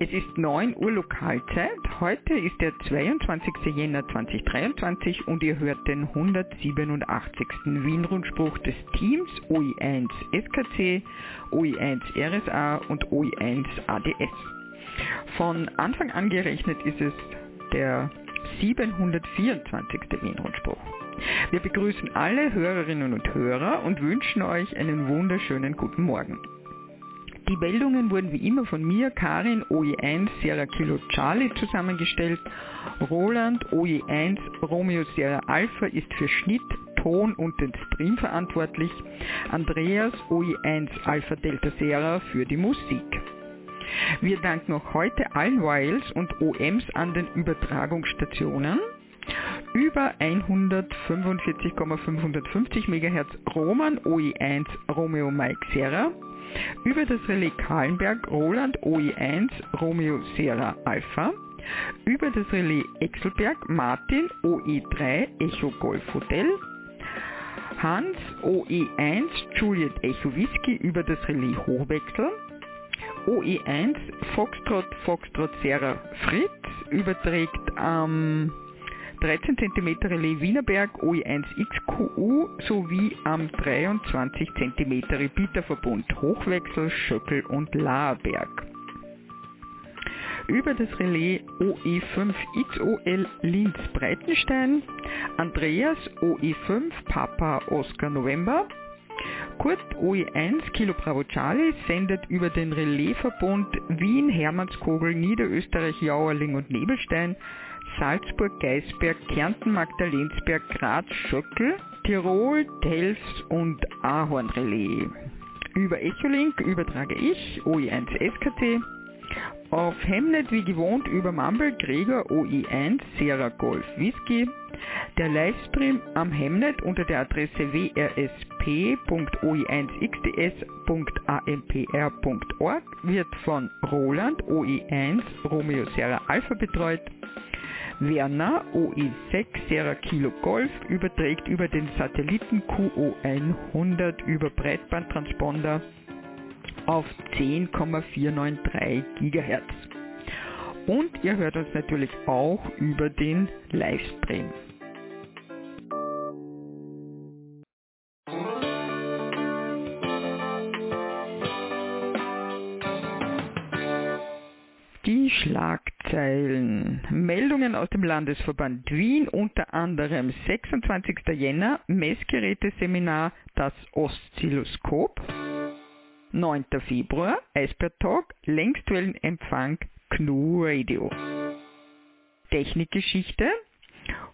Es ist 9 Uhr Lokalzeit. Heute ist der 22. Jänner 2023 und ihr hört den 187. Wien-Rundspruch des Teams OI1 SKC, OI1 RSA und OI1 ADS. Von Anfang an gerechnet ist es der 724. Wien-Rundspruch. Wir begrüßen alle Hörerinnen und Hörer und wünschen euch einen wunderschönen guten Morgen. Die Meldungen wurden wie immer von mir, Karin OE1 Sierra Kilo Charlie zusammengestellt. Roland OE1 Romeo Sierra Alpha ist für Schnitt, Ton und den Stream verantwortlich. Andreas OE1 Alpha Delta Sierra für die Musik. Wir danken auch heute allen Wiles und OMs an den Übertragungsstationen. Über 145,550 MHz Roman OE1 Romeo Mike Sierra über das Relais Kahlenberg Roland OE1 Romeo Sierra Alpha, über das Relais Exelberg Martin OE3 Echo Golf Hotel, Hans OE1 Juliet Echo Whisky. Über das Relais Hochwechsel, OE1 Foxtrot Foxtrot Sierra Fritz. Überträgt am ähm, 13 cm Relais Wienerberg OE1XQU sowie am 23 cm Repeaterverbund Hochwechsel, Schöckel und Laerberg. Über das Relais OE5XOL Linz Breitenstein, Andreas OE5 Papa Oscar November, Kurt OE1 Kilo Bravo Charlie sendet über den Relaisverbund Wien, Hermannskogel, Niederösterreich, Jauerling und Nebelstein Salzburg, Geisberg, Kärnten, Magdalensberg, Graz, Schöckel, Tirol, Telfs und Ahornrelais. Über Echolink übertrage ich OE1 SKT. Auf Hemnet wie gewohnt über Mumble Gregor OE1 Sierra Golf Whisky. Der Livestream am Hemnet unter der Adresse wrsp.oe1xds.ampr.org wird von Roland OE1 Romeo Sierra Alpha betreut. Werner OE6 Sierra Kilo Golf überträgt über den Satelliten QO100 über Breitbandtransponder auf 10,493 GHz. Und ihr hört uns natürlich auch über den Livestream. Landesverband Wien, unter anderem 26. Jänner, Messgeräteseminar Das Oszilloskop. 9. Februar, Eisbär-Talk, Längstwellenempfang GNU Radio. Technikgeschichte,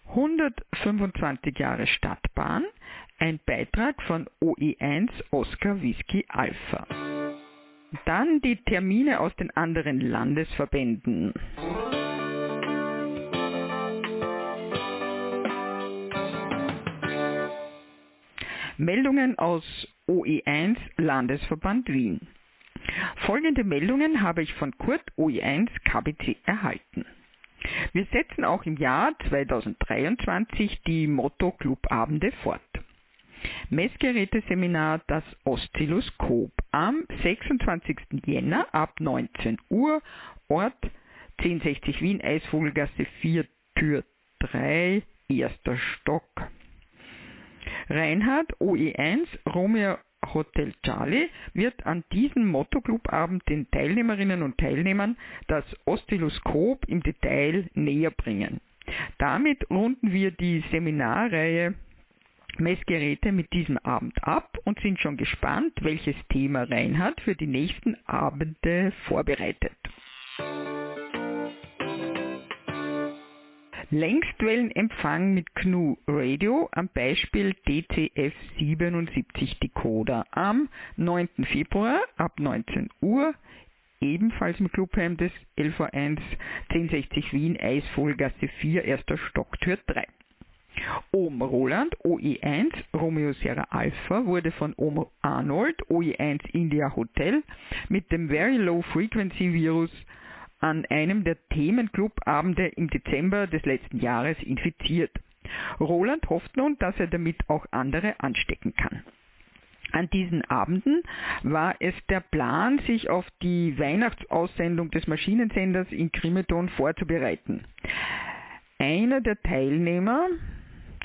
125 Jahre Stadtbahn, ein Beitrag von OE1 Oscar Whisky Alpha. Dann die Termine aus den anderen Landesverbänden. Meldungen aus OE1 Landesverband Wien. Folgende Meldungen habe ich von Kurt OE1 KBC erhalten. Wir setzen auch im Jahr 2023 die Motto Clubabende fort. Messgeräteseminar Das Oszilloskop am 26. Jänner ab 19 Uhr, Ort 1060 Wien, Eisvogelgasse 4, Tür 3, erster Stock. Reinhard OE1 Romeo Hotel Charlie wird an diesem Motto-Club-Abend den Teilnehmerinnen und Teilnehmern das Oszilloskop im Detail näher bringen. Damit runden wir die Seminarreihe Messgeräte mit diesem Abend ab und sind schon gespannt, welches Thema Reinhard für die nächsten Abende vorbereitet. Längstwellenempfang mit GNU Radio am Beispiel DCF 77 Decoder am 9. Februar ab 19 Uhr ebenfalls im Clubheim des LV1 1060 Wien Eisvogelgasse 4 erster Stock Tür 3. Ohm Roland OE1 Romeo Sierra Alpha wurde von Ohm Arnold OE1 India Hotel mit dem Very Low Frequency Virus an einem der Themenclubabende im Dezember des letzten Jahres infiziert. Roland hofft nun, dass er damit auch andere anstecken kann. An diesen Abenden war es der Plan, sich auf die Weihnachtsaussendung des Maschinensenders in Grimeton vorzubereiten. Einer der Teilnehmer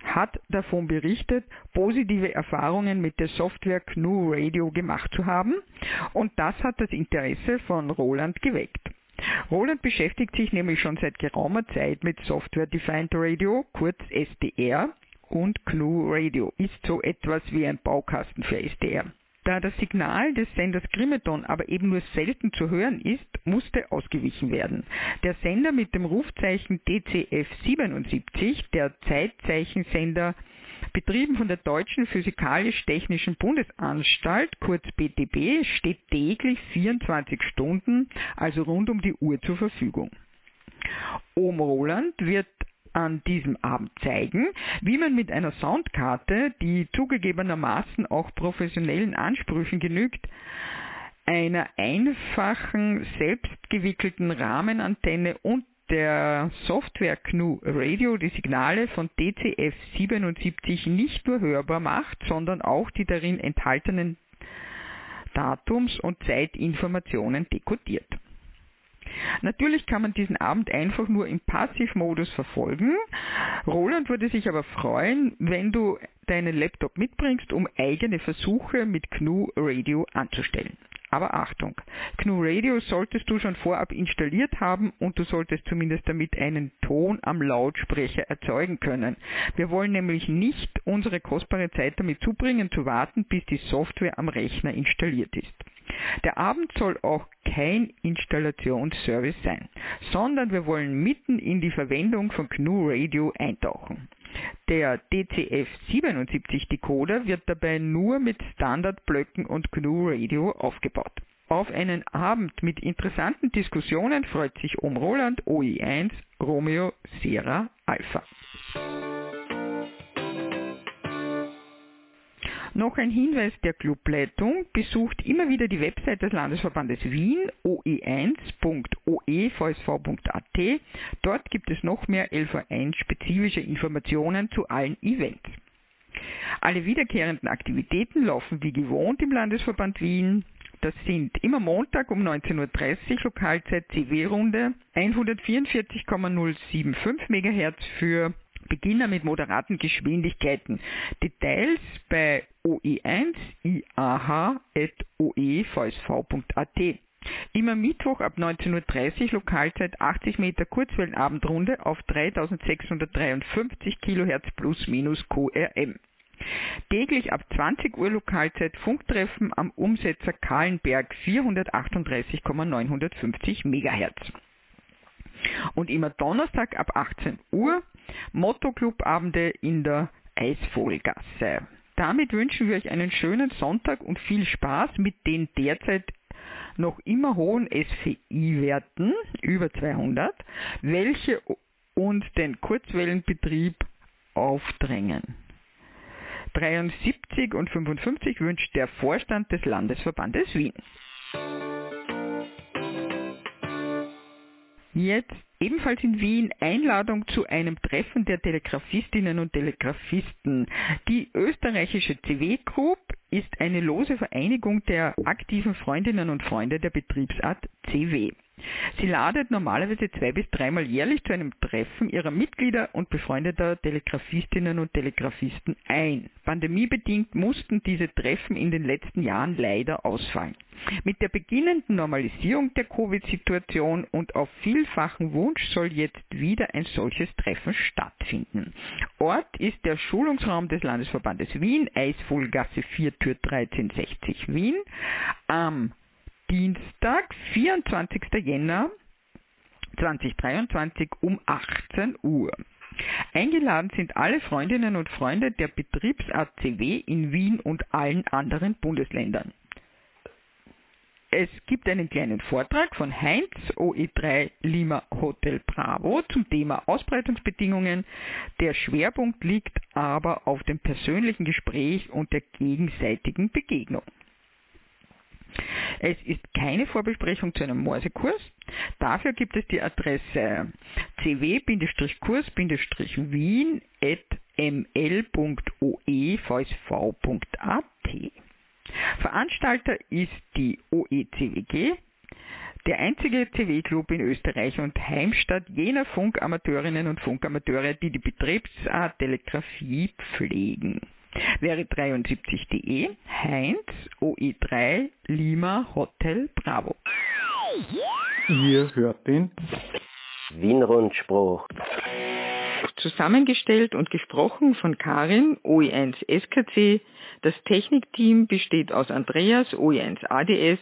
hat davon berichtet, positive Erfahrungen mit der Software GNU Radio gemacht zu haben und das hat das Interesse von Roland geweckt. Roland beschäftigt sich nämlich schon seit geraumer Zeit mit Software Defined Radio, kurz SDR, und GNU Radio ist so etwas wie ein Baukasten für SDR. Da das Signal des Senders Grimeton aber eben nur selten zu hören ist, musste ausgewichen werden. Der Sender mit dem Rufzeichen DCF77, der Zeitzeichensender betrieben von der Deutschen Physikalisch-Technischen Bundesanstalt, kurz BTB, steht täglich 24 Stunden, also rund um die Uhr zur Verfügung. Ohm Roland wird an diesem Abend zeigen, wie man mit einer Soundkarte, die zugegebenermaßen auch professionellen Ansprüchen genügt, einer einfachen, selbstgewickelten Rahmenantenne und der Software GNU Radio die Signale von DCF 77 nicht nur hörbar macht, sondern auch die darin enthaltenen Datums- und Zeitinformationen dekodiert. Natürlich kann man diesen Abend einfach nur im Passivmodus verfolgen. Roland würde sich aber freuen, wenn du deinen Laptop mitbringst, um eigene Versuche mit GNU Radio anzustellen. Aber Achtung, GNU Radio solltest du schon vorab installiert haben und du solltest zumindest damit einen Ton am Lautsprecher erzeugen können. Wir wollen nämlich nicht unsere kostbare Zeit damit zubringen, zu warten, bis die Software am Rechner installiert ist. Der Abend soll auch kein Installationsservice sein, sondern wir wollen mitten in die Verwendung von GNU Radio eintauchen. Der DCF77 Decoder wird dabei nur mit Standardblöcken und GNU Radio aufgebaut. Auf einen Abend mit interessanten Diskussionen freut sich Om Roland OI1 Romeo Sierra Alpha. Noch ein Hinweis der Clubleitung. Besucht immer wieder die Website des Landesverbandes Wien, oe1.oevsv.at. Dort gibt es noch mehr LV1-spezifische Informationen zu allen Events. Alle wiederkehrenden Aktivitäten laufen wie gewohnt im Landesverband Wien. Das sind immer Montag um 19.30 Uhr Lokalzeit CW-Runde, 144,075 MHz für Beginner mit moderaten Geschwindigkeiten. Details bei oe1iah.oevsv.at. Immer Mittwoch ab 19.30 Uhr Lokalzeit 80 Meter Kurzwellenabendrunde auf 3653 kHz plus minus QRM. Täglich ab 20 Uhr Lokalzeit Funktreffen am Umsetzer Kahlenberg 438,950 MHz. Und immer Donnerstag ab 18 Uhr Motto-Club-Abende in der Eisvogelgasse. Damit wünschen wir euch einen schönen Sonntag und viel Spaß mit den derzeit noch immer hohen SVI-Werten, über 200, welche uns den Kurzwellenbetrieb aufdrängen. 73 und 55 wünscht der Vorstand des Landesverbandes Wien. Jetzt ebenfalls in Wien Einladung zu einem Treffen der Telegrafistinnen und Telegrafisten. Die österreichische CW Group ist eine lose Vereinigung der aktiven Freundinnen und Freunde der Betriebsart CW. Sie ladet normalerweise zwei bis dreimal jährlich zu einem Treffen ihrer Mitglieder und befreundeter Telegrafistinnen und Telegrafisten ein. Pandemiebedingt mussten diese Treffen in den letzten Jahren leider ausfallen. Mit der beginnenden Normalisierung der Covid-Situation und auf vielfachen Wunsch soll jetzt wieder ein solches Treffen stattfinden. Ort ist der Schulungsraum des Landesverbandes Wien, Eisvogelgasse 4, Tür 1360 Wien. Am Dienstag, 24. Jänner 2023 um 18 Uhr. Eingeladen sind alle Freundinnen und Freunde der Betriebsart CW in Wien und allen anderen Bundesländern. Es gibt einen kleinen Vortrag von Heinz OE3 Lima Hotel Bravo zum Thema Ausbreitungsbedingungen. Der Schwerpunkt liegt aber auf dem persönlichen Gespräch und der gegenseitigen Begegnung. Es ist keine Vorbesprechung zu einem Morsekurs. Dafür gibt es die Adresse cw-kurs-wien.ml.oevsv.at. Veranstalter ist die OECWG, der einzige CW-Club in Österreich und Heimstatt jener Funkamateurinnen und Funkamateure, die die Betriebsart Telegrafie pflegen. Wäre 73.de, Heinz, OE3, Lima, Hotel, Bravo. Ihr hört den Wien-Rundspruch. Zusammengestellt und gesprochen von Karin, OE1 SKC. Das Technikteam besteht aus Andreas, OE1 ADS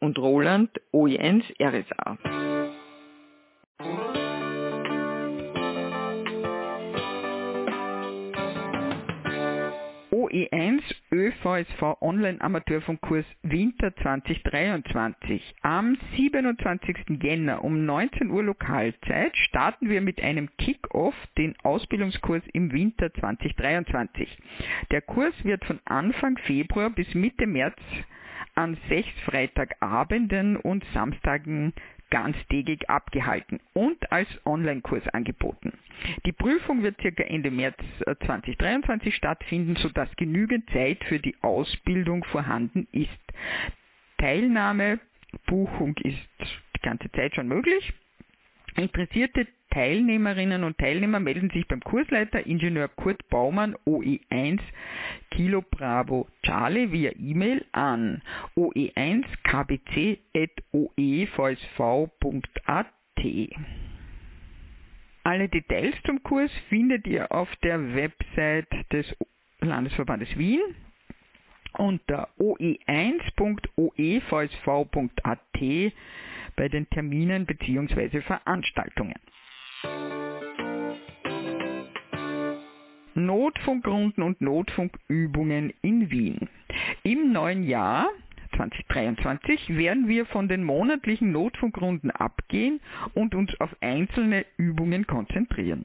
und Roland, OE1 RSA. ÖVSV Online Amateurfunkkurs Winter 2023. Am 27. Jänner um 19 Uhr Lokalzeit starten wir mit einem Kick-Off den Ausbildungskurs im Winter 2023. Der Kurs wird von Anfang Februar bis Mitte März an sechs Freitagabenden und Samstagen ganztägig abgehalten und als Online-Kurs angeboten. Die Prüfung wird circa Ende März 2023 äh, stattfinden, sodass genügend Zeit für die Ausbildung vorhanden ist. Teilnahme, Buchung ist die ganze Zeit schon möglich. Interessierte Teilnehmerinnen und Teilnehmer melden sich beim Kursleiter Ingenieur Kurt Baumann OE1 Kilo Bravo Charlie via E-Mail an oe1kbc.oevsv.at. Alle Details zum Kurs findet ihr auf der Website des Landesverbandes Wien unter oe1.oevsv.at bei den Terminen bzw. Veranstaltungen. Notfunkrunden und Notfunkübungen in Wien. Im neuen Jahr 2023 werden wir von den monatlichen Notfunkrunden abgehen und uns auf einzelne Übungen konzentrieren.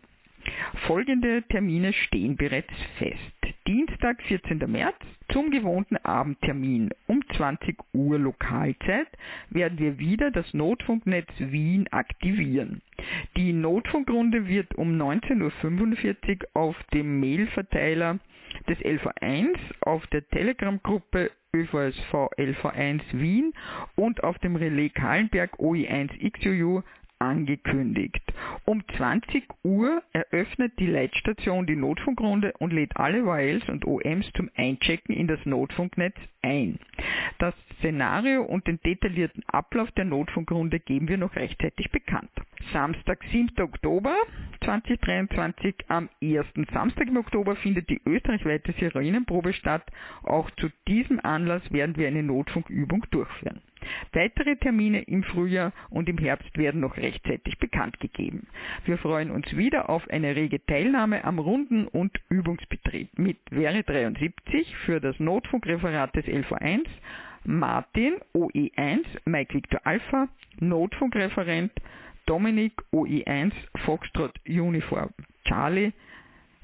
Folgende Termine stehen bereits fest. Dienstag, 14. März, zum gewohnten Abendtermin um 20 Uhr Lokalzeit werden wir wieder das Notfunknetz Wien aktivieren. Die Notfunkrunde wird um 19.45 Uhr auf dem Mailverteiler des LV1, auf der Telegram-Gruppe ÖVSV LV1 Wien und auf dem Relais Kahlenberg OI1 XUU angekündigt. Um 20 Uhr eröffnet die Leitstation die Notfunkrunde und lädt alle YLs und OMs zum Einchecken in das Notfunknetz ein. Das Szenario und den detaillierten Ablauf der Notfunkrunde geben wir noch rechtzeitig bekannt. Samstag, 7. Oktober 2023. Am ersten Samstag im Oktober findet die österreichweite Sirenenprobe statt. Auch zu diesem Anlass werden wir eine Notfunkübung durchführen. Weitere Termine im Frühjahr und im Herbst werden noch rechtzeitig bekannt gegeben. Wir freuen uns wieder auf eine rege Teilnahme am Runden- und Übungsbetrieb mit Wäre 73 für das Notfunkreferat des LV1, Martin OE1 Mike Victor Alpha, Notfunkreferent Dominik OE1 Foxtrot Uniform Charlie,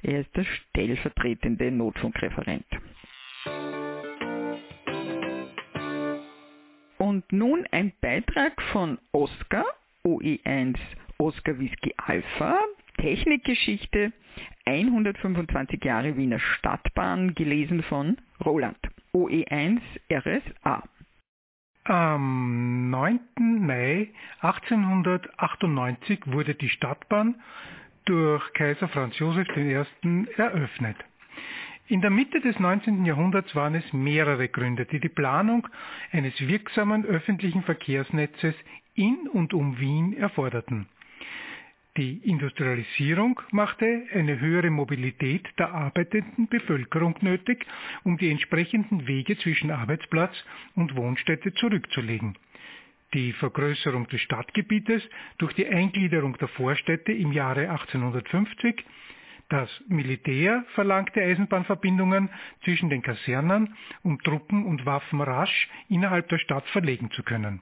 er ist der stellvertretende Notfunkreferent. Und nun ein Beitrag von Oscar, OE1 Oscar Whisky Alpha, Technikgeschichte, 125 Jahre Wiener Stadtbahn, gelesen von Roland, OE1 RSA. Am 9. Mai 1898 wurde die Stadtbahn durch Kaiser Franz Josef I. eröffnet. In der Mitte des 19. Jahrhunderts waren es mehrere Gründe, die die Planung eines wirksamen öffentlichen Verkehrsnetzes in und um Wien erforderten. Die Industrialisierung machte eine höhere Mobilität der arbeitenden Bevölkerung nötig, um die entsprechenden Wege zwischen Arbeitsplatz und Wohnstätte zurückzulegen. Die Vergrößerung des Stadtgebietes durch die Eingliederung der Vorstädte im Jahre 1850 das Militär verlangte Eisenbahnverbindungen zwischen den Kasernen, um Truppen und Waffen rasch innerhalb der Stadt verlegen zu können.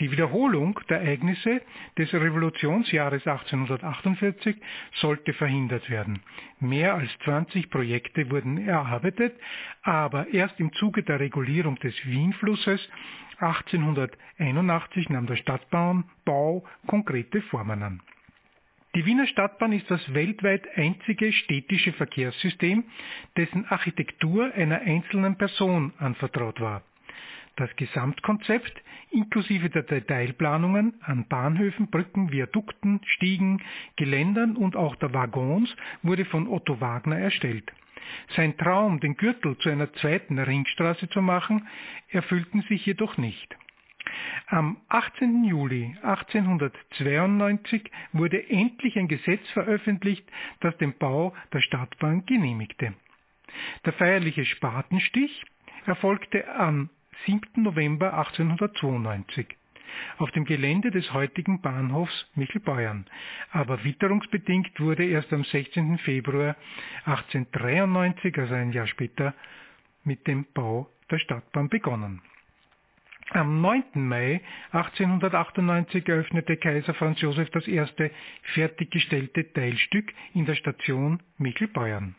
Die Wiederholung der Ereignisse des Revolutionsjahres 1848 sollte verhindert werden. Mehr als 20 Projekte wurden erarbeitet, aber erst im Zuge der Regulierung des Wienflusses 1881 nahm der Stadtbau konkrete Formen an. Die Wiener Stadtbahn ist das weltweit einzige städtische Verkehrssystem, dessen Architektur einer einzelnen Person anvertraut war. Das Gesamtkonzept inklusive der Detailplanungen an Bahnhöfen, Brücken, Viadukten, Stiegen, Geländern und auch der Waggons wurde von Otto Wagner erstellt. Sein Traum, den Gürtel zu einer zweiten Ringstraße zu machen, erfüllten sich jedoch nicht. Am 18. Juli 1892 wurde endlich ein Gesetz veröffentlicht, das den Bau der Stadtbahn genehmigte. Der feierliche Spatenstich erfolgte am 7. November 1892 auf dem Gelände des heutigen Bahnhofs Michelbeuern, aber witterungsbedingt wurde erst am 16. Februar 1893, also ein Jahr später, mit dem Bau der Stadtbahn begonnen. Am 9. Mai 1898 eröffnete Kaiser Franz Josef das erste fertiggestellte Teilstück in der Station Michelbeuern.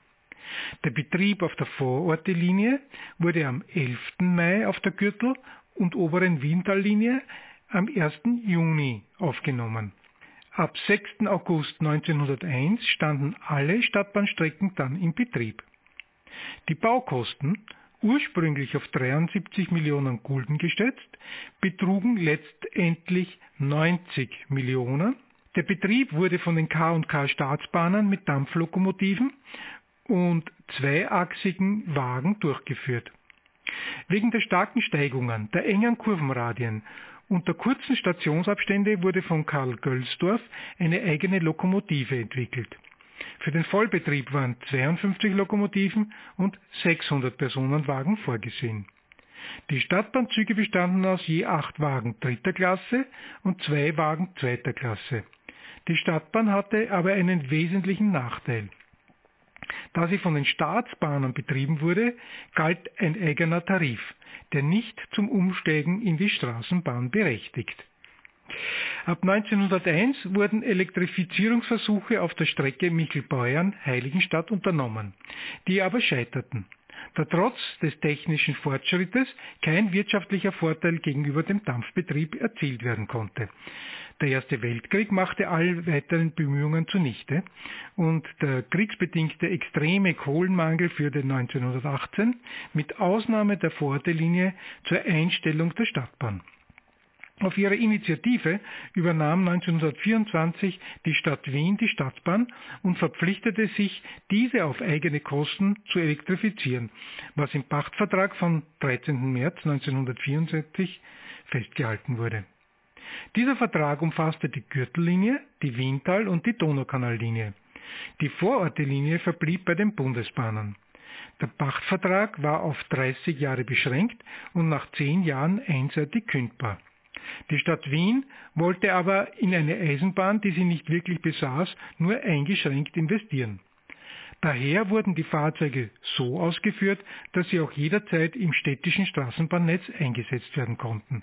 Der Betrieb auf der Vorortelinie wurde am 11. Mai auf der Gürtel- und oberen Wientallinie am 1. Juni aufgenommen. Ab 6. August 1901 standen alle Stadtbahnstrecken dann in Betrieb. Die Baukosten ursprünglich auf 73 Millionen Gulden geschätzt, betrugen letztendlich 90 Millionen. Der Betrieb wurde von den K&K Staatsbahnen mit Dampflokomotiven und zweiachsigen Wagen durchgeführt. Wegen der starken Steigungen, der engen Kurvenradien und der kurzen Stationsabstände wurde von Karl Gölsdorf eine eigene Lokomotive entwickelt. Für den Vollbetrieb waren 52 Lokomotiven und 600 Personenwagen vorgesehen. Die Stadtbahnzüge bestanden aus je acht Wagen dritter Klasse und zwei Wagen zweiter Klasse. Die Stadtbahn hatte aber einen wesentlichen Nachteil. Da sie von den Staatsbahnen betrieben wurde, galt ein eigener Tarif, der nicht zum Umsteigen in die Straßenbahn berechtigt. Ab 1901 wurden Elektrifizierungsversuche auf der Strecke Michelbeuern-Heiligenstadt unternommen, die aber scheiterten, da trotz des technischen Fortschrittes kein wirtschaftlicher Vorteil gegenüber dem Dampfbetrieb erzielt werden konnte. Der Erste Weltkrieg machte all weiteren Bemühungen zunichte und der kriegsbedingte extreme Kohlenmangel führte 1918 mit Ausnahme der Vorortelinie zur Einstellung der Stadtbahn. Auf ihre Initiative übernahm 1924 die Stadt Wien die Stadtbahn und verpflichtete sich, diese auf eigene Kosten zu elektrifizieren, was im Pachtvertrag vom 13. März 1974 festgehalten wurde. Dieser Vertrag umfasste die Gürtellinie, die Wiental- und die Donaukanallinie. Die Vorortelinie verblieb bei den Bundesbahnen. Der Pachtvertrag war auf 30 Jahre beschränkt und nach 10 Jahren einseitig kündbar. Die Stadt Wien wollte aber in eine Eisenbahn, die sie nicht wirklich besaß, nur eingeschränkt investieren. Daher wurden die Fahrzeuge so ausgeführt, dass sie auch jederzeit im städtischen Straßenbahnnetz eingesetzt werden konnten.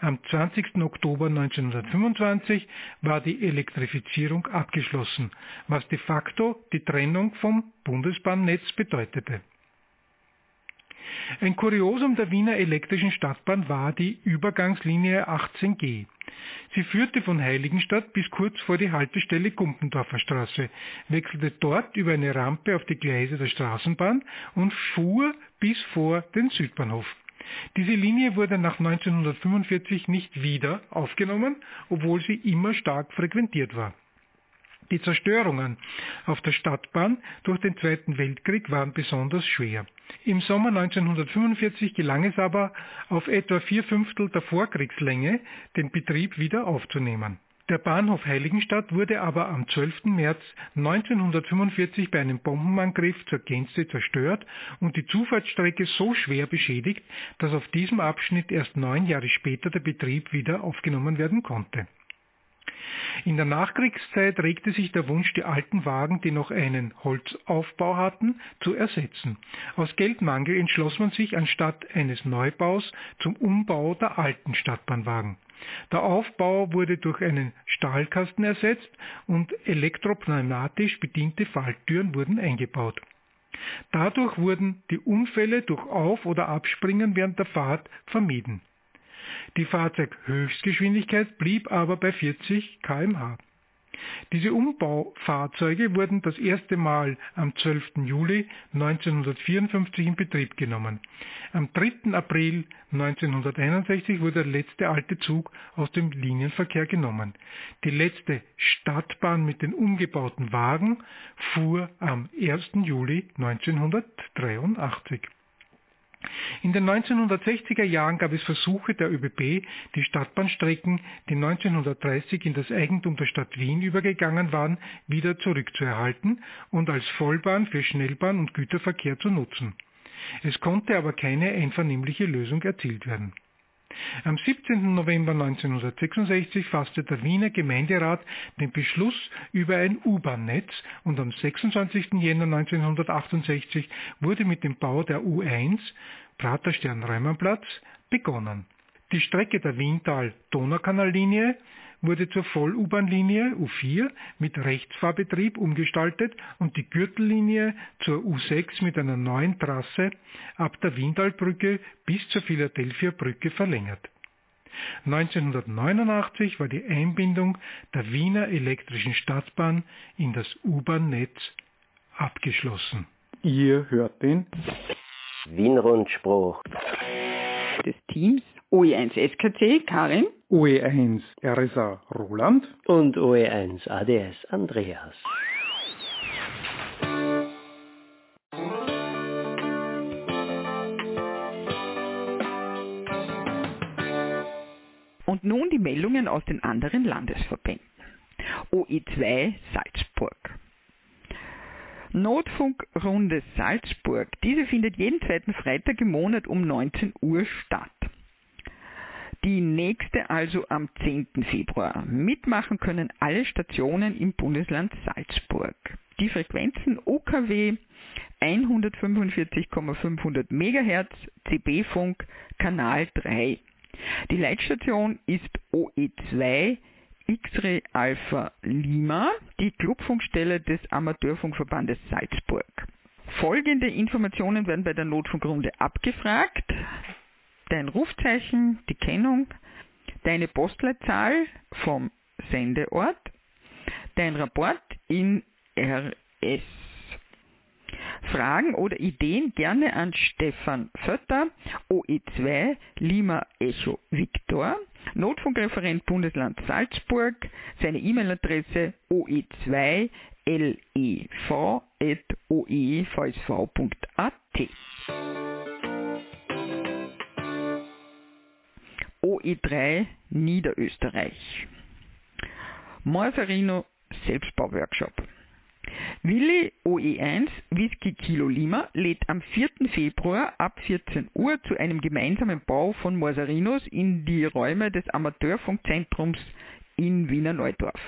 Am 20. Oktober 1925 war die Elektrifizierung abgeschlossen, was de facto die Trennung vom Bundesbahnnetz bedeutete. Ein Kuriosum der Wiener elektrischen Stadtbahn war die Übergangslinie 18G. Sie führte von Heiligenstadt bis kurz vor die Haltestelle Gumpendorfer Straße, wechselte dort über eine Rampe auf die Gleise der Straßenbahn und fuhr bis vor den Südbahnhof. Diese Linie wurde nach 1945 nicht wieder aufgenommen, obwohl sie immer stark frequentiert war. Die Zerstörungen auf der Stadtbahn durch den Zweiten Weltkrieg waren besonders schwer. Im Sommer 1945 gelang es aber, auf etwa vier Fünftel der Vorkriegslänge den Betrieb wieder aufzunehmen. Der Bahnhof Heiligenstadt wurde aber am 12. März 1945 bei einem Bombenangriff zur Gänze zerstört und die Zufahrtsstrecke so schwer beschädigt, dass auf diesem Abschnitt erst neun Jahre später der Betrieb wieder aufgenommen werden konnte. In der Nachkriegszeit regte sich der Wunsch, die alten Wagen, die noch einen Holzaufbau hatten, zu ersetzen. Aus Geldmangel entschloss man sich anstatt eines Neubaus zum Umbau der alten Stadtbahnwagen. Der Aufbau wurde durch einen Stahlkasten ersetzt und elektropneumatisch bediente Falltüren wurden eingebaut. Dadurch wurden die Unfälle durch Auf- oder Abspringen während der Fahrt vermieden. Die Fahrzeughöchstgeschwindigkeit blieb aber bei 40 kmh. Diese Umbaufahrzeuge wurden das erste Mal am 12. Juli 1954 in Betrieb genommen. Am 3. April 1961 wurde der letzte alte Zug aus dem Linienverkehr genommen. Die letzte Stadtbahn mit den umgebauten Wagen fuhr am 1. Juli 1983. In den 1960er Jahren gab es Versuche der ÖBB, die Stadtbahnstrecken, die 1930 in das Eigentum der Stadt Wien übergegangen waren, wieder zurückzuerhalten und als Vollbahn für Schnellbahn und Güterverkehr zu nutzen. Es konnte aber keine einvernehmliche Lösung erzielt werden. Am 17. November 1966 fasste der Wiener Gemeinderat den Beschluss über ein U-Bahn-Netz und am 26. Jänner 1968 wurde mit dem Bau der U1 Praterstern-Reumannplatz begonnen. Die Strecke der Wiental-Donaukanallinie wurde zur Voll-U-Bahn-Linie U4 mit Rechtsfahrbetrieb umgestaltet und die Gürtellinie zur U6 mit einer neuen Trasse ab der Wientalbrücke bis zur Philadelphia Brücke verlängert. 1989 war die Einbindung der Wiener elektrischen Stadtbahn in das U-Bahn-Netz abgeschlossen. Ihr hört den Wien-Rundspruch des Teams OE1 SKC Karin, OE1 RSA Roland und OE1 ADS Andreas. Und nun die Meldungen aus den anderen Landesverbänden. OE2 Salzburg. Notfunkrunde Salzburg. Diese findet jeden zweiten Freitag im Monat um 19 Uhr statt. Die nächste also am 10. Februar. Mitmachen können alle Stationen im Bundesland Salzburg. Die Frequenzen OKW 145,500 MHz, CB-Funk, Kanal 3. Die Leitstation ist OE2 X-Ray Alpha Lima, die Clubfunkstelle des Amateurfunkverbandes Salzburg. Folgende Informationen werden bei der Notfunkrunde abgefragt. Dein Rufzeichen, die Kennung, deine Postleitzahl vom Sendeort, dein Rapport in RS. Fragen oder Ideen gerne an Stefan Vötter, OE2 Lima Echo Victor, Notfunkreferent Bundesland Salzburg, seine E-Mail-Adresse oe2 OE3 Niederösterreich. Morserino Selbstbauworkshop. Willi OE1 Whisky Kilo Lima lädt am 4. Februar ab 14 Uhr zu einem gemeinsamen Bau von Morsarinos in die Räume des Amateurfunkzentrums in Wiener Neudorf.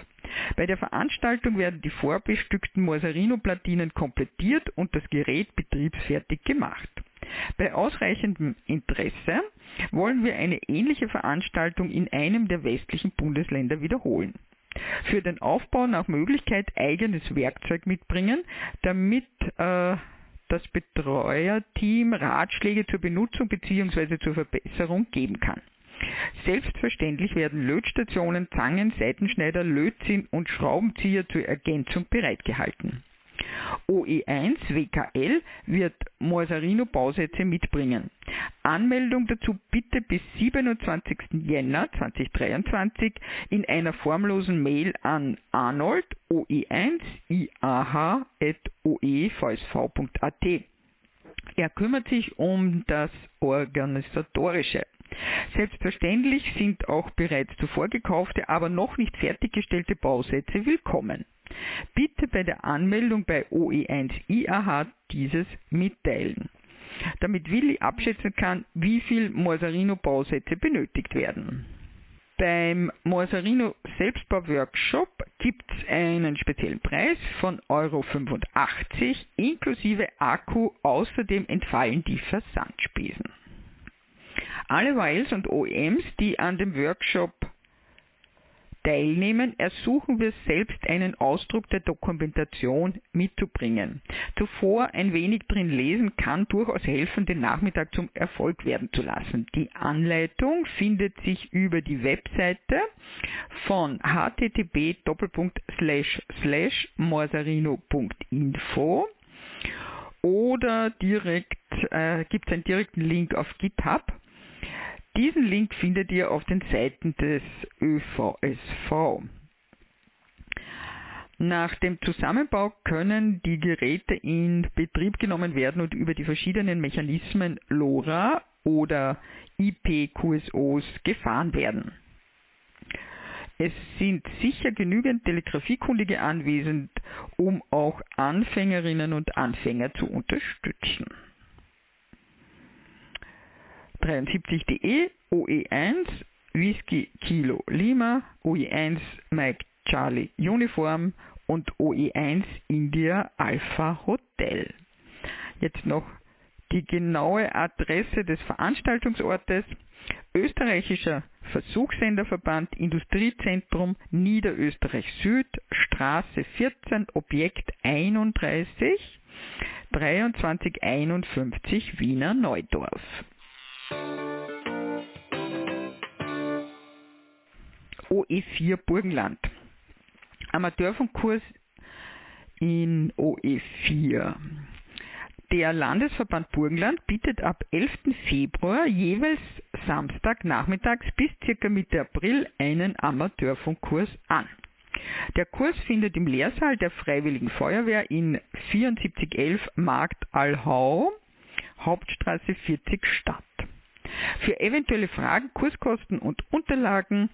Bei der Veranstaltung werden die vorbestückten Morsarino-Platinen komplettiert und das Gerät betriebsfertig gemacht. Bei ausreichendem Interesse wollen wir eine ähnliche Veranstaltung in einem der westlichen Bundesländer wiederholen. Für den Aufbau nach Möglichkeit eigenes Werkzeug mitbringen, damit äh, das Betreuerteam Ratschläge zur Benutzung bzw. zur Verbesserung geben kann. Selbstverständlich werden Lötstationen, Zangen, Seitenschneider, Lötzinn und Schraubenzieher zur Ergänzung bereitgehalten. OE1 WKL wird Morsarino-Bausätze mitbringen. Anmeldung dazu bitte bis 27. Jänner 2023 in einer formlosen Mail an arnold oe1 iah.oevsv.at. Er kümmert sich um das Organisatorische. Selbstverständlich sind auch bereits zuvor gekaufte, aber noch nicht fertiggestellte Bausätze willkommen. Bitte bei der Anmeldung bei OE1IAH dieses mitteilen, damit Willi abschätzen kann, wie viel Morsarino-Bausätze benötigt werden. Beim Morsarino Selbstbau-Workshop gibt es einen speziellen Preis von Euro 85 inklusive Akku, außerdem entfallen die Versandspesen. Alle Wiles und OEMs, die an dem Workshop teilnehmen, ersuchen wir selbst einen Ausdruck der Dokumentation mitzubringen. Zuvor ein wenig drin lesen kann durchaus helfen, den Nachmittag zum Erfolg werden zu lassen. Die Anleitung findet sich über die Webseite von http morsarino.info oder direkt äh, gibt es einen direkten Link auf GitHub diesen Link findet ihr auf den Seiten des ÖVSV. Nach dem Zusammenbau können die Geräte in Betrieb genommen werden und über die verschiedenen Mechanismen LoRa oder IP-QSOs gefahren werden. Es sind sicher genügend Telegrafiekundige anwesend, um auch Anfängerinnen und Anfänger zu unterstützen. 73.de, OE1, Whisky Kilo Lima, OE1 Mike Charlie Uniform und OE1 India Alpha Hotel. Jetzt noch die genaue Adresse des Veranstaltungsortes. Österreichischer Versuchssenderverband Industriezentrum Niederösterreich Süd, Straße 14, Objekt 31, 2351 Wiener Neudorf. OE4 Burgenland. Amateurfunkkurs in OE4. Der Landesverband Burgenland bietet ab 11. Februar jeweils Samstag nachmittags bis circa Mitte April einen Amateurfunkkurs an. Der Kurs findet im Lehrsaal der Freiwilligen Feuerwehr in 7411 Markt Alhau, Hauptstraße 40 statt. Für eventuelle Fragen, Kurskosten und Unterlagen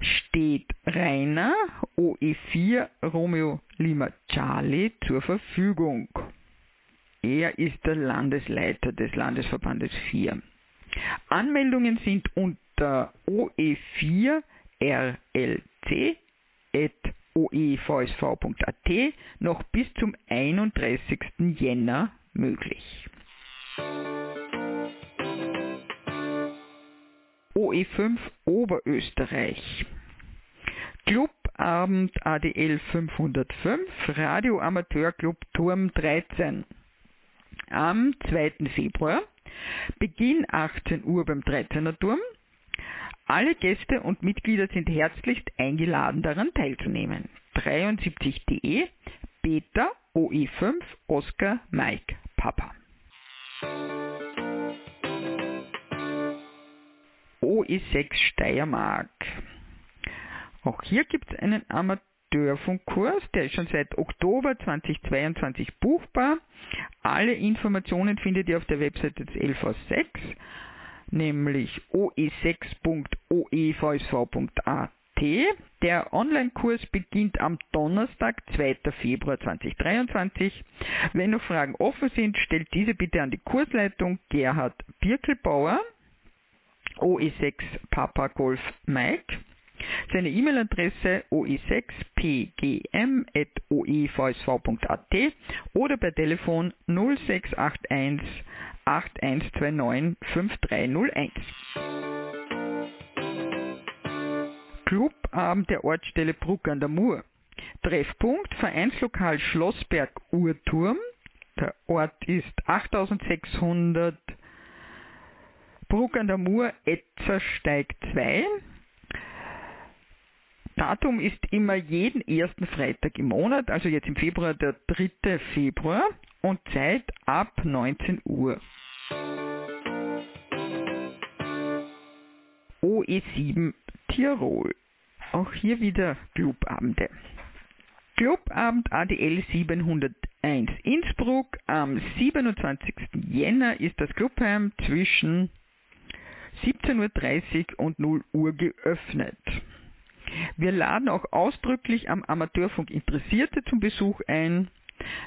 steht Rainer OE4 Romeo Lima Charlie zur Verfügung. Er ist der Landesleiter des Landesverbandes 4. Anmeldungen sind unter oe4rlc.oevsv.at noch bis zum 31. Jänner möglich. OE5 Oberösterreich. Clubabend ADL 505, Radio Amateur Club Turm 13. Am 2. Februar, Beginn 18 Uhr beim 13er Turm. Alle Gäste und Mitglieder sind herzlichst eingeladen, daran teilzunehmen. 73.de Peter OE5 Oscar Mike OE6 Steiermark. Auch hier gibt es einen Amateurfunkkurs, der ist schon seit Oktober 2022 buchbar. Alle Informationen findet ihr auf der Webseite des LV6, nämlich oe6.oevsv.at. Der Online-Kurs beginnt am Donnerstag, 2. Februar 2023. Wenn noch Fragen offen sind, stellt diese bitte an die Kursleitung Gerhard Birkelbauer OE6 Papa Golf Mike. Seine E-Mail-Adresse oe6pgm.oevsv.at oder per Telefon 0681 8129 5301. Clubabend der Ortsstelle Bruck an der Mur. Treffpunkt Vereinslokal Schlossberg Uhrturm. Der Ort ist 8600 Bruck an der Mur, Etzersteig 2. Datum ist immer jeden ersten Freitag im Monat, also jetzt im Februar der 3. Februar und Zeit ab 19 Uhr. OE7 Tirol. Auch hier wieder Clubabende. Clubabend ADL 701 Innsbruck. Am 27. Jänner ist das Clubheim zwischen 17.30 Uhr und 0 Uhr geöffnet. Wir laden auch ausdrücklich am Amateurfunk Interessierte zum Besuch ein.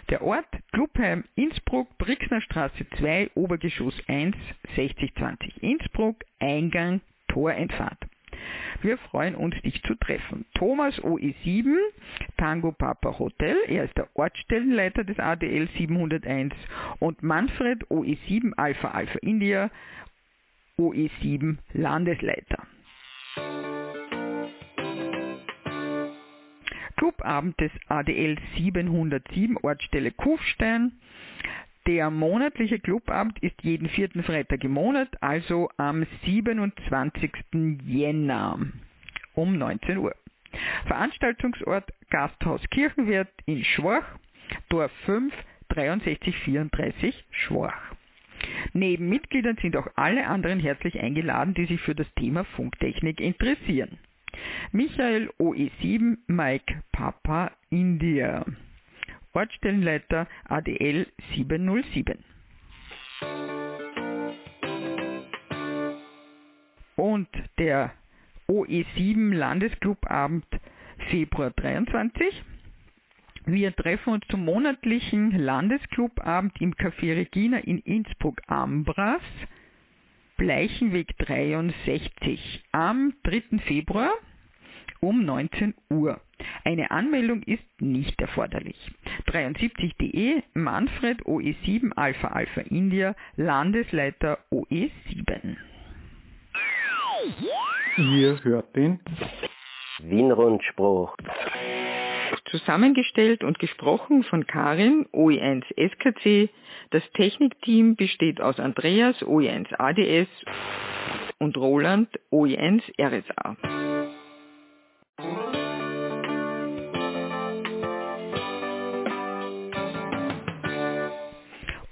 Der Ort Clubheim Innsbruck, Brixner Straße 2, Obergeschoss 1, 6020 Innsbruck, Eingang, Toreinfahrt. Wir freuen uns, dich zu treffen. Thomas OE7, Tango Papa Hotel, er ist der Ortsstellenleiter des ADL 701 und Manfred OE7 Alpha Alpha India, OE7 Landesleiter. Clubabend des ADL 707 Ortsstelle Kufstein. Der monatliche Clubabend ist jeden vierten Freitag im Monat, also am 27. Jänner um 19 Uhr. Veranstaltungsort Gasthaus Kirchenwirt in Schwach, Dorf 5, 6334 Schwach. Neben Mitgliedern sind auch alle anderen herzlich eingeladen, die sich für das Thema Funktechnik interessieren. Michael OE7 Mike Papa India. Ortsstellenleiter ADL 707. Und der OE7 Landesclubabend Februar 23. Wir treffen uns zum monatlichen Landesclubabend im Café Regina in Innsbruck-Ambras, Bleichenweg 63, am 3. Februar um 19 Uhr. Eine Anmeldung ist nicht erforderlich. 73.de Manfred OE7 Alpha Alpha India Landesleiter OE7. Ihr hört den Wienrundspruch. Zusammengestellt und gesprochen von Karin, OE1 SKC. Das Technikteam besteht aus Andreas, OE1 ADS und Roland, OE1 RSA.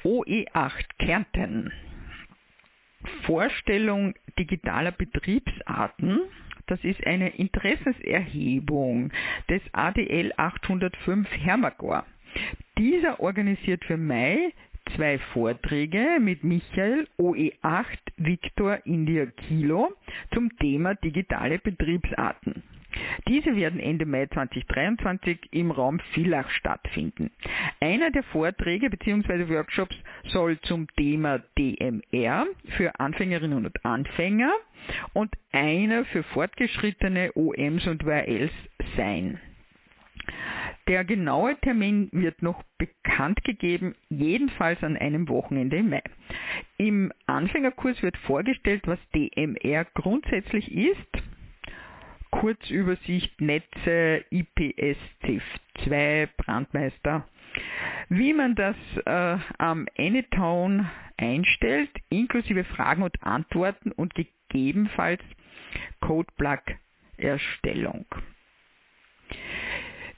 OE8 Kärnten. Vorstellung digitaler Betriebsarten. Das ist eine Interessenserhebung des ADL 805 Hermagor. Dieser organisiert für Mai zwei Vorträge mit Michael OE8 Victor India Kilo zum Thema digitale Betriebsarten. Diese werden Ende Mai 2023 im Raum Villach stattfinden. Einer der Vorträge bzw. Workshops soll zum Thema DMR für Anfängerinnen und Anfänger und einer für fortgeschrittene OMs und WRLs sein. Der genaue Termin wird noch bekannt gegeben, jedenfalls an einem Wochenende im Mai. Im Anfängerkurs wird vorgestellt, was DMR grundsätzlich ist Kurzübersicht Netze IPS CIF2 Brandmeister. Wie man das äh, am Anytown einstellt, inklusive Fragen und Antworten und gegebenenfalls Codeplug Erstellung.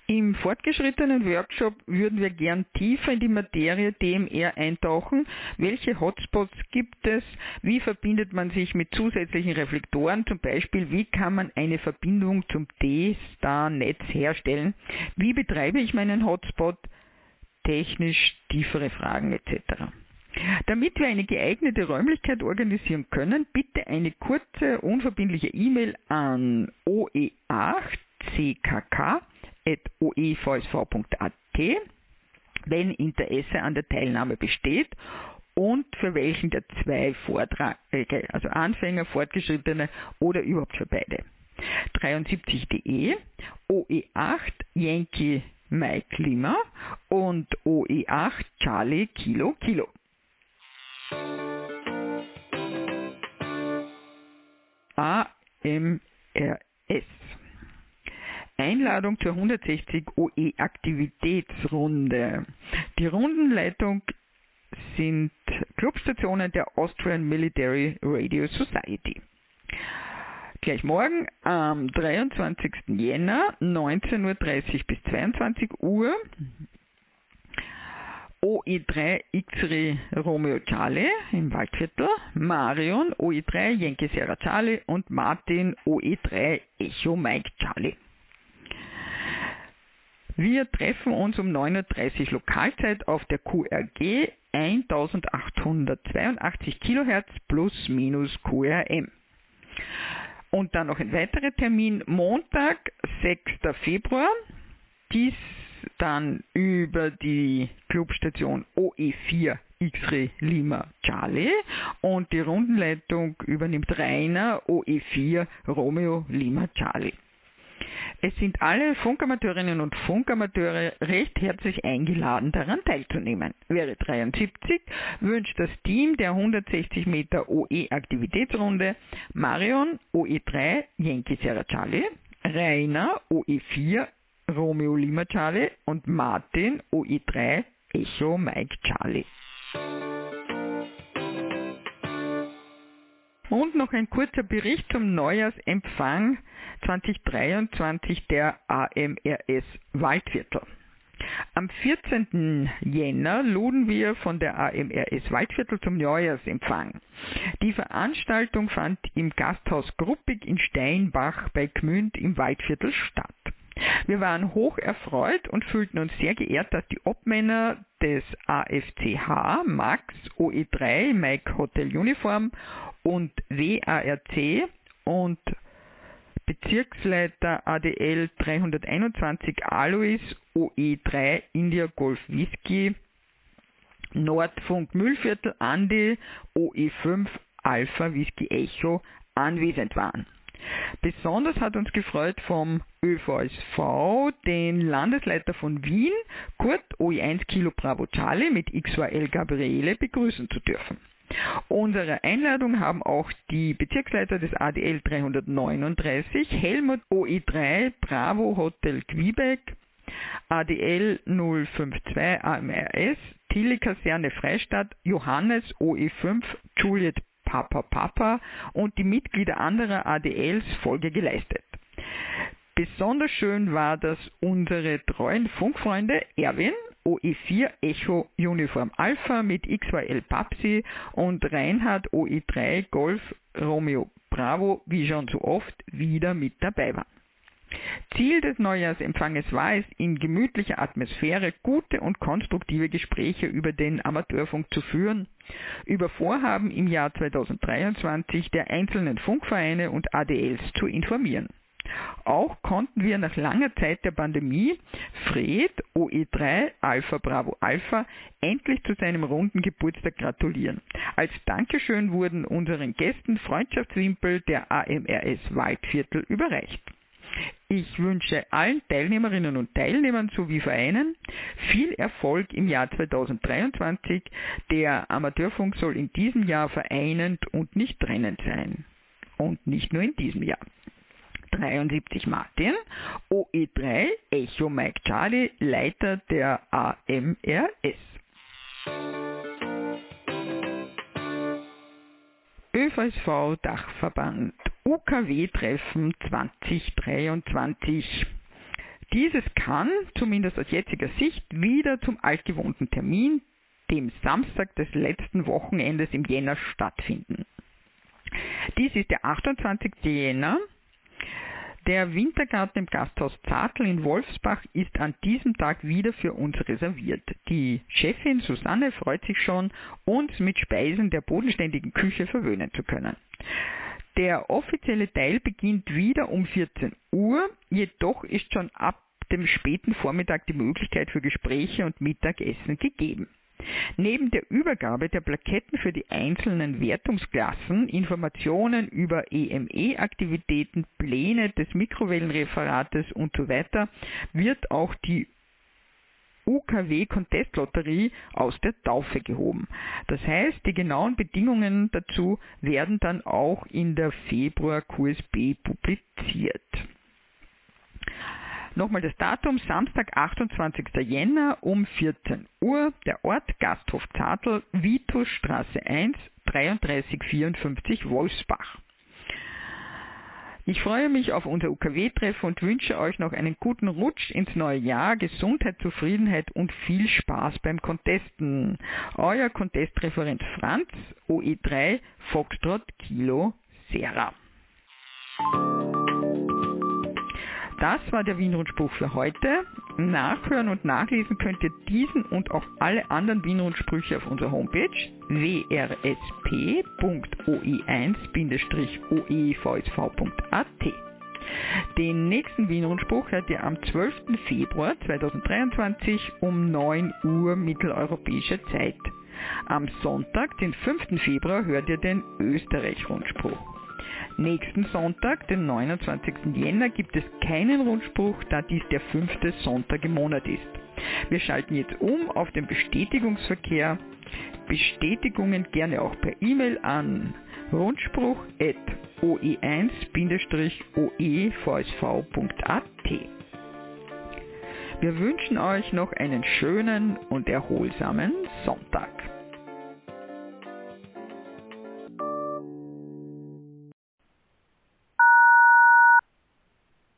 Im fortgeschrittenen Workshop würden wir gern tiefer in die Materie DMR eintauchen. Welche Hotspots gibt es? Wie verbindet man sich mit zusätzlichen Reflektoren? Zum Beispiel, wie kann man eine Verbindung zum D-Star-Netz herstellen? Wie betreibe ich meinen Hotspot? Technisch tiefere Fragen etc. Damit wir eine geeignete Räumlichkeit organisieren können, bitte eine kurze, unverbindliche E-Mail an oe8ckk oevsv.at, wenn Interesse an der Teilnahme besteht und für welchen der zwei Vorträge, also Anfänger, Fortgeschrittene oder überhaupt für beide. 73.de, OE8 Yankee Mike Lima und OE8 Charlie Kilo Kilo. AMRS Einladung zur 160 OE Aktivitätsrunde. Die Rundenleitung sind Clubstationen der Austrian Military Radio Society. Gleich morgen am 23. Jänner 19.30 Uhr bis 22 Uhr OE3 X-Ray Romeo Charlie im Waldviertel, Marion OE3 Yankee Sierra Charlie und Martin OE3 Echo Mike Charlie. Wir treffen uns um 9.30 Uhr Lokalzeit auf der QRG 1882 kHz plus minus QRM. Und dann noch ein weiterer Termin, Montag, 6. Februar. Dies dann über die Clubstation OE4 X-Ray Lima Charlie und die Rundenleitung übernimmt Rainer OE4 Romeo Lima Charlie. Es sind alle Funkamateurinnen und Funkamateure recht herzlich eingeladen, daran teilzunehmen. Wäre 73 wünscht das Team der 160 Meter OE Aktivitätsrunde Marion OE3 Yankee Sierra Charlie, Rainer OE4 Romeo Lima Charlie und Martin OE3 Echo Mike Charlie. Und noch ein kurzer Bericht zum Neujahrsempfang 2023 der AMRS Waldviertel. Am 14. Jänner luden wir von der AMRS Waldviertel zum Neujahrsempfang. Die Veranstaltung fand im Gasthaus Gruppig in Steinbach bei Gmünd im Waldviertel statt. Wir waren hoch erfreut und fühlten uns sehr geehrt, dass die Obmänner des AFCH, Max, OE3, Mike Hotel Uniform und WARC und Bezirksleiter ADL 321 Alois OE3 India Golf Whisky Nordfunk Müllviertel Andi OE5 Alpha Whisky Echo anwesend waren. Besonders hat uns gefreut vom ÖVSV den Landesleiter von Wien, Kurt OE1 Kilo Bravo Charlie mit XYL Gabriele begrüßen zu dürfen. Unsere Einladung haben auch die Bezirksleiter des ADL 339, Helmut OE3 Bravo Hotel Quebec, ADL 052 AMRS, Tilly Kaserne Freistadt, Johannes OE5 Juliet Papa Papa und die Mitglieder anderer ADLs Folge geleistet. Besonders schön war, dass unsere treuen Funkfreunde Erwin OE4 Echo Uniform Alpha mit XYL Papsi und Reinhard OE3 Golf Romeo Bravo, wie schon so oft, wieder mit dabei waren. Ziel des Neujahrsempfanges war es, in gemütlicher Atmosphäre gute und konstruktive Gespräche über den Amateurfunk zu führen, über Vorhaben im Jahr 2023 der einzelnen Funkvereine und ADLs zu informieren. Auch konnten wir nach langer Zeit der Pandemie Fred OE3 Alpha Bravo Alpha endlich zu seinem runden Geburtstag gratulieren. Als Dankeschön wurden unseren Gästen Freundschaftswimpel der AMRS Waldviertel überreicht. Ich wünsche allen Teilnehmerinnen und Teilnehmern sowie Vereinen viel Erfolg im Jahr 2023. Der Amateurfunk soll in diesem Jahr vereinend und nicht trennend sein. Und nicht nur in diesem Jahr. 73 Martin, OE3 Echo Mike Charlie, Leiter der AMRS. ÖVSV Dachverband UKW-Treffen 2023. Dieses kann, zumindest aus jetziger Sicht, wieder zum altgewohnten Termin, dem Samstag des letzten Wochenendes im Jänner stattfinden. Dies ist der 28. Jänner der Wintergarten im Gasthaus Zartl in Wolfsbach ist an diesem Tag wieder für uns reserviert. Die Chefin Susanne freut sich schon, uns mit Speisen der bodenständigen Küche verwöhnen zu können. Der offizielle Teil beginnt wieder um 14 Uhr, jedoch ist schon ab dem späten Vormittag die Möglichkeit für Gespräche und Mittagessen gegeben. Neben der Übergabe der Plaketten für die einzelnen Wertungsklassen, Informationen über EME-Aktivitäten, Pläne des Mikrowellenreferates und so weiter wird auch die UKW Contest-Lotterie aus der Taufe gehoben. Das heißt, die genauen Bedingungen dazu werden dann auch in der Februar QSB publiziert. Nochmal das Datum, Samstag, 28. Jänner um 14 Uhr, der Ort Gasthof Zartl, Vitusstraße 1, 3354 Wolfsbach. Ich freue mich auf unser UKW-Treff und wünsche euch noch einen guten Rutsch ins neue Jahr, Gesundheit, Zufriedenheit und viel Spaß beim Contesten. Euer Contestreferent Franz, OE3 Foxtrot Kilo Serra. Das war der Wienrundspruch für heute. Nachhören und nachlesen könnt ihr diesen und auch alle anderen Wienrundsprüche auf unserer Homepage wrsp.oe1-oevsv.at. Den nächsten Wienrundspruch hört ihr am 12. Februar 2023 um 9 Uhr mitteleuropäischer Zeit. Am Sonntag, den 5. Februar, hört ihr den Österreich-Rundspruch. Nächsten Sonntag, den 29. Jänner, gibt es keinen Rundspruch, da dies der fünfte Sonntag im Monat ist. Wir schalten jetzt um auf den Bestätigungsverkehr. Bestätigungen gerne auch per E-Mail an rundspruch.oe1-oevsv.at. Wir wünschen euch noch einen schönen und erholsamen Sonntag.